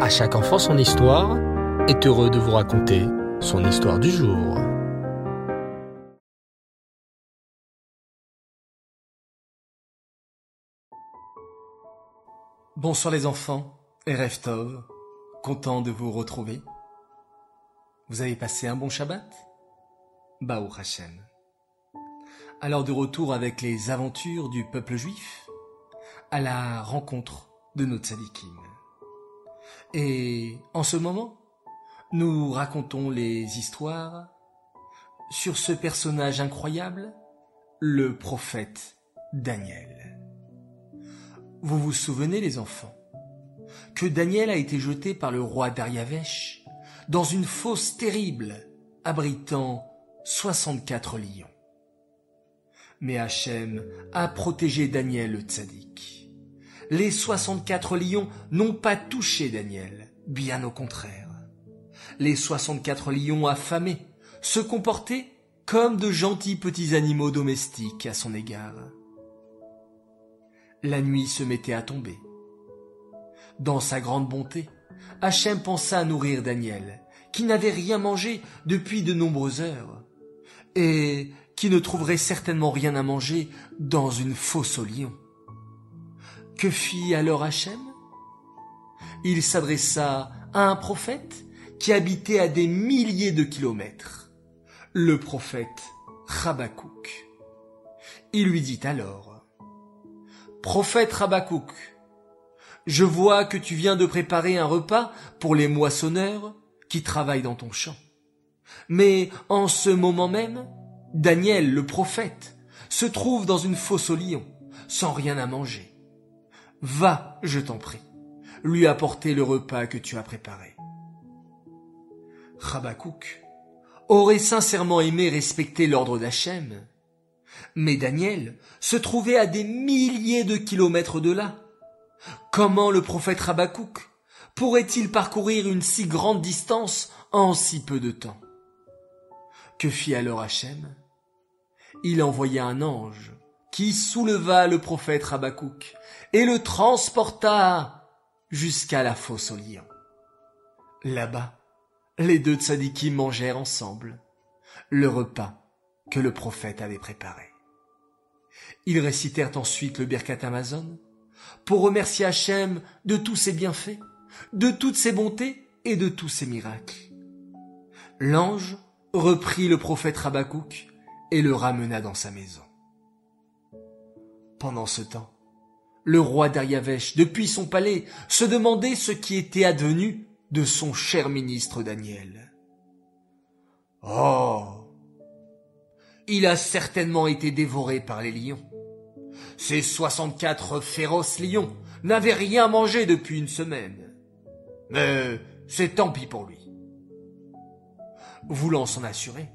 À chaque enfant son histoire est heureux de vous raconter son histoire du jour. Bonsoir les enfants et Reftov, content de vous retrouver. Vous avez passé un bon Shabbat? Baou Hashem. Alors de retour avec les aventures du peuple juif, à la rencontre de nos tzadikim. Et en ce moment, nous racontons les histoires sur ce personnage incroyable, le prophète Daniel. Vous vous souvenez les enfants que Daniel a été jeté par le roi Dariavesh dans une fosse terrible abritant 64 lions. Mais Hachem a protégé Daniel le tzaddik. Les 64 lions n'ont pas touché Daniel, bien au contraire. Les 64 lions affamés se comportaient comme de gentils petits animaux domestiques à son égard. La nuit se mettait à tomber. Dans sa grande bonté, Hachem pensa à nourrir Daniel, qui n'avait rien mangé depuis de nombreuses heures, et qui ne trouverait certainement rien à manger dans une fosse aux lions. Que fit alors Hachem? Il s'adressa à un prophète qui habitait à des milliers de kilomètres, le prophète Rabakouk. Il lui dit alors, Prophète Rabakouk, je vois que tu viens de préparer un repas pour les moissonneurs qui travaillent dans ton champ. Mais en ce moment même, Daniel, le prophète, se trouve dans une fosse aux lions, sans rien à manger. Va, je t'en prie, lui apporter le repas que tu as préparé. Rabakouk aurait sincèrement aimé respecter l'ordre d'Hachem, mais Daniel se trouvait à des milliers de kilomètres de là. Comment le prophète Rabakouk pourrait-il parcourir une si grande distance en si peu de temps? Que fit alors Hachem? Il envoya un ange qui souleva le prophète Rabakouk et le transporta jusqu'à la fosse aux lions. Là-bas, les deux tzadikim mangèrent ensemble le repas que le prophète avait préparé. Ils récitèrent ensuite le Birkat Amazon pour remercier Hachem de tous ses bienfaits, de toutes ses bontés et de tous ses miracles. L'ange reprit le prophète Rabakouk et le ramena dans sa maison. Pendant ce temps, le roi Dariavesh, depuis son palais, se demandait ce qui était advenu de son cher ministre Daniel. Oh. Il a certainement été dévoré par les lions. Ces soixante-quatre féroces lions n'avaient rien mangé depuis une semaine. Mais c'est tant pis pour lui. Voulant s'en assurer,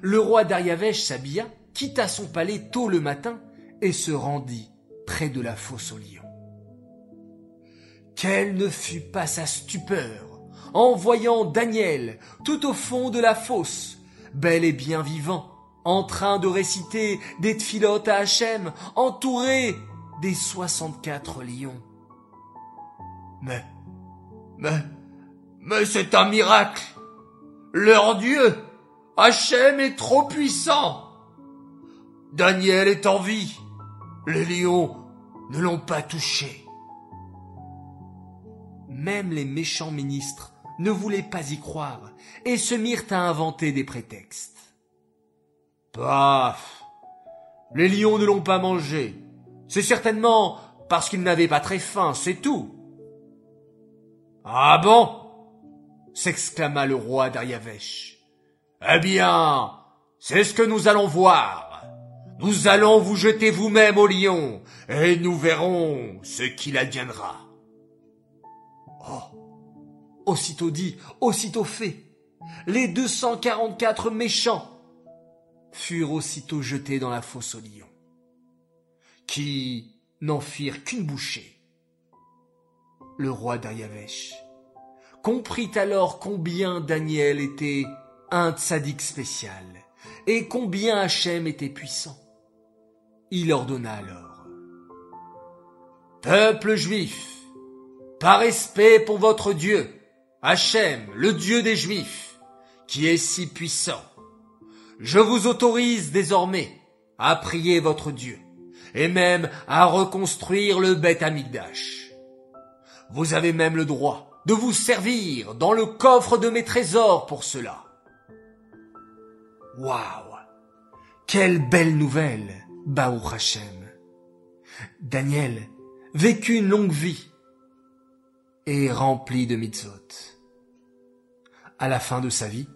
le roi Dariavesh s'habilla, quitta son palais tôt le matin et se rendit près de la fosse aux lions. Quelle ne fut pas sa stupeur en voyant Daniel tout au fond de la fosse, bel et bien vivant, en train de réciter des tfilotes à Hachem, entouré des soixante-quatre lions. Mais, mais, mais c'est un miracle. Leur Dieu, Hachem est trop puissant. Daniel est en vie. Les lions ne l'ont pas touché. Même les méchants ministres ne voulaient pas y croire et se mirent à inventer des prétextes. Paf Les lions ne l'ont pas mangé. C'est certainement parce qu'ils n'avaient pas très faim, c'est tout. Ah bon? s'exclama le roi Dariavesh. Eh bien, c'est ce que nous allons voir. Nous allons vous jeter vous-même au lion, et nous verrons ce qu'il adviendra. Oh. Aussitôt dit, aussitôt fait. Les deux cent quarante-quatre méchants furent aussitôt jetés dans la fosse aux lions, qui n'en firent qu'une bouchée. Le roi Dariavesh comprit alors combien Daniel était un tzaddik spécial et combien Hachem était puissant. Il ordonna alors Peuple juif, par respect pour votre Dieu, Hachem, le Dieu des Juifs, qui est si puissant, je vous autorise désormais à prier votre Dieu, et même à reconstruire le Beth Amikdash. Vous avez même le droit de vous servir dans le coffre de mes trésors pour cela. Waouh! Quelle belle nouvelle, Baou Hachem. Daniel vécut une longue vie et rempli de mitzvot. À la fin de sa vie,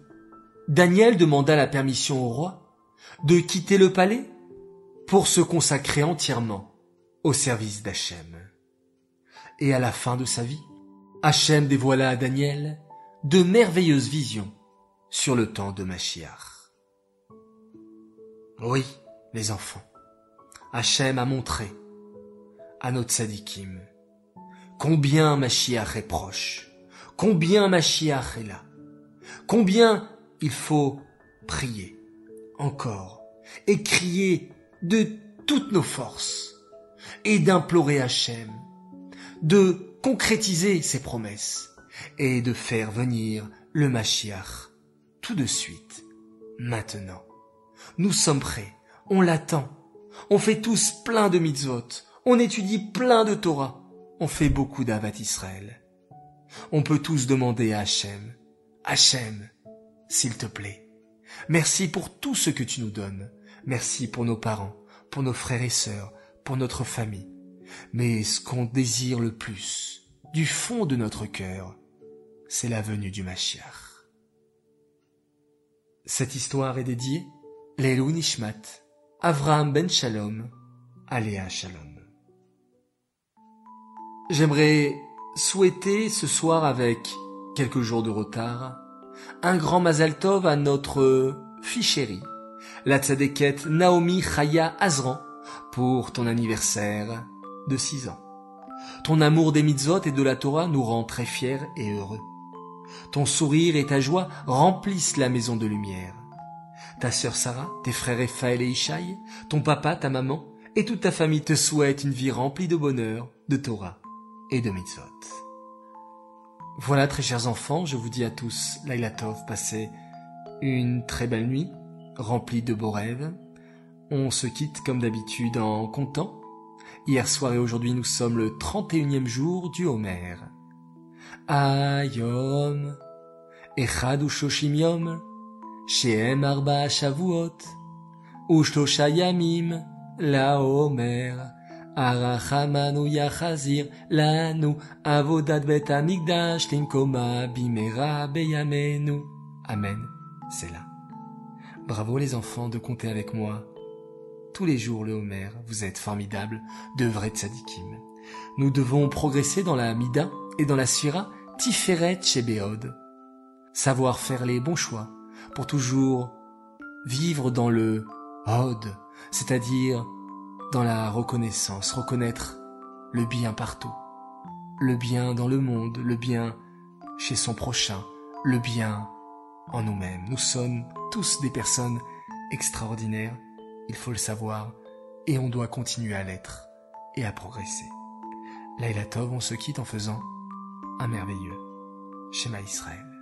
Daniel demanda la permission au roi de quitter le palais pour se consacrer entièrement au service d'Hachem. Et à la fin de sa vie, Hachem dévoila à Daniel de merveilleuses visions sur le temps de Machiach. Oui, les enfants, Hachem a montré à notre sadikim combien Machiach est proche, combien Machiach est là, combien il faut prier encore et crier de toutes nos forces et d'implorer Hachem de concrétiser ses promesses et de faire venir le Mashiach tout de suite, maintenant. Nous sommes prêts, on l'attend, on fait tous plein de mitzvot, on étudie plein de Torah, on fait beaucoup d'Avat Israël. On peut tous demander à Hachem, Hachem, s'il te plaît, merci pour tout ce que tu nous donnes, merci pour nos parents, pour nos frères et sœurs, pour notre famille. Mais ce qu'on désire le plus, du fond de notre cœur, c'est la venue du Mashiach. Cette histoire est dédiée Lelou Nishmat, Avraham Ben Shalom, Aléa Shalom. J'aimerais souhaiter ce soir avec quelques jours de retard un grand Mazal Tov à notre fille chérie, la tzadékette Naomi Chaya Azran, pour ton anniversaire de 6 ans. Ton amour des mitzvot et de la Torah nous rend très fiers et heureux. Ton sourire et ta joie remplissent la maison de lumière. Ta sœur Sarah, tes frères Raphaël et Ishaï, ton papa, ta maman et toute ta famille te souhaitent une vie remplie de bonheur, de Torah et de mitzvot. Voilà, très chers enfants, je vous dis à tous, Laila Tov, passez une très belle nuit, remplie de beaux rêves. On se quitte comme d'habitude en comptant. Hier soir et aujourd'hui, nous sommes le 31e jour du Homer. Ayom, Echad Yom, Shavuot, Ushlosha Yamim, La Homer. Arachamanu Yachazir, Lanu, Avodat Bet Amigdash, Tinkoma, Bimera, Beyamenu. Amen. C'est là. Bravo les enfants de compter avec moi. Tous les jours le Homer, vous êtes formidables, de vrais tzadikim. Nous devons progresser dans la Mida et dans la Sira Tiferet Shebeod. Savoir faire les bons choix pour toujours vivre dans le Hod, c'est-à-dire dans la reconnaissance, reconnaître le bien partout, le bien dans le monde, le bien chez son prochain, le bien en nous-mêmes. Nous sommes tous des personnes extraordinaires, il faut le savoir, et on doit continuer à l'être et à progresser. Laila Tov, on se quitte en faisant un merveilleux schéma Israël.